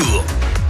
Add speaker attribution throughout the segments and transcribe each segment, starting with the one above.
Speaker 1: jour.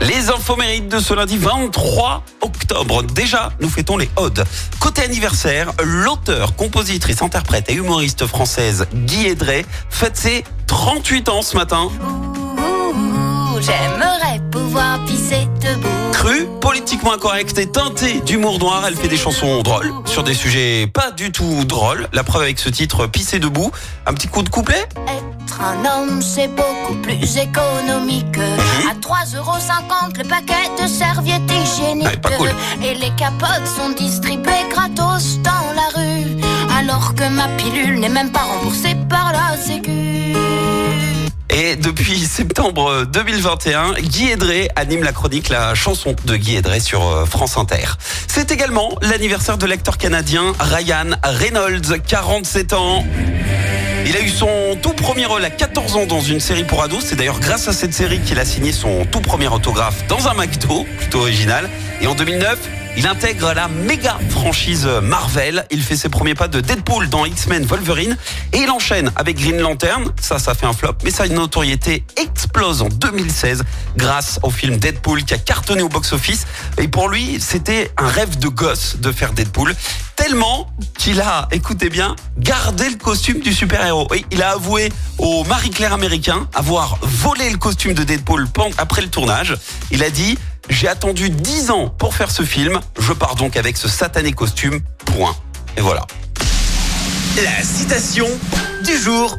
Speaker 2: Les infos mérites de ce lundi 23 octobre. Déjà, nous fêtons les Odes. Côté anniversaire, l'auteur, compositrice, interprète et humoriste française Guy Edré fête ses 38 ans ce matin.
Speaker 3: J'aimerais pouvoir pisser debout.
Speaker 2: Crue, politiquement incorrecte et teintée d'humour noir, elle fait des chansons drôles sur des sujets pas du tout drôles. La preuve avec ce titre Pisser debout. Un petit coup de couplet?
Speaker 3: Être un homme, c'est beaucoup plus économique.
Speaker 2: Mhm.
Speaker 3: À 3,50€ le paquet de serviettes hygiéniques.
Speaker 2: Ouais, pas cool.
Speaker 3: Et les capotes sont distribuées gratos dans la rue. Alors que ma pilule n'est même pas remboursée par la Sécu.
Speaker 2: Et depuis septembre 2021, Guy Edré anime la chronique La chanson de Guy Edré sur euh, France Inter. C'est également l'anniversaire de l'acteur canadien Ryan Reynolds, 47 ans. Il a eu son tout premier rôle à 14 ans dans une série pour ados. C'est d'ailleurs grâce à cette série qu'il a signé son tout premier autographe dans un McDo, plutôt original. Et en 2009, il intègre la méga franchise Marvel. Il fait ses premiers pas de Deadpool dans X-Men Wolverine. Et il enchaîne avec Green Lantern. Ça, ça fait un flop. Mais sa notoriété explose en 2016 grâce au film Deadpool qui a cartonné au box-office. Et pour lui, c'était un rêve de gosse de faire Deadpool. Tellement qu'il a, écoutez bien, gardé le costume du super-héros. Oui, il a avoué au Marie-Claire américain avoir volé le costume de Deadpool après le tournage. Il a dit j'ai attendu 10 ans pour faire ce film. Je pars donc avec ce satané costume. Point. Et voilà.
Speaker 1: La citation du jour.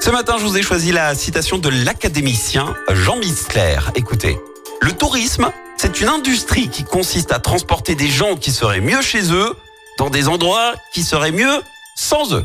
Speaker 2: Ce matin, je vous ai choisi la citation de l'académicien Jean Mistler. Écoutez, le tourisme, c'est une industrie qui consiste à transporter des gens qui seraient mieux chez eux dans des endroits qui seraient mieux sans eux.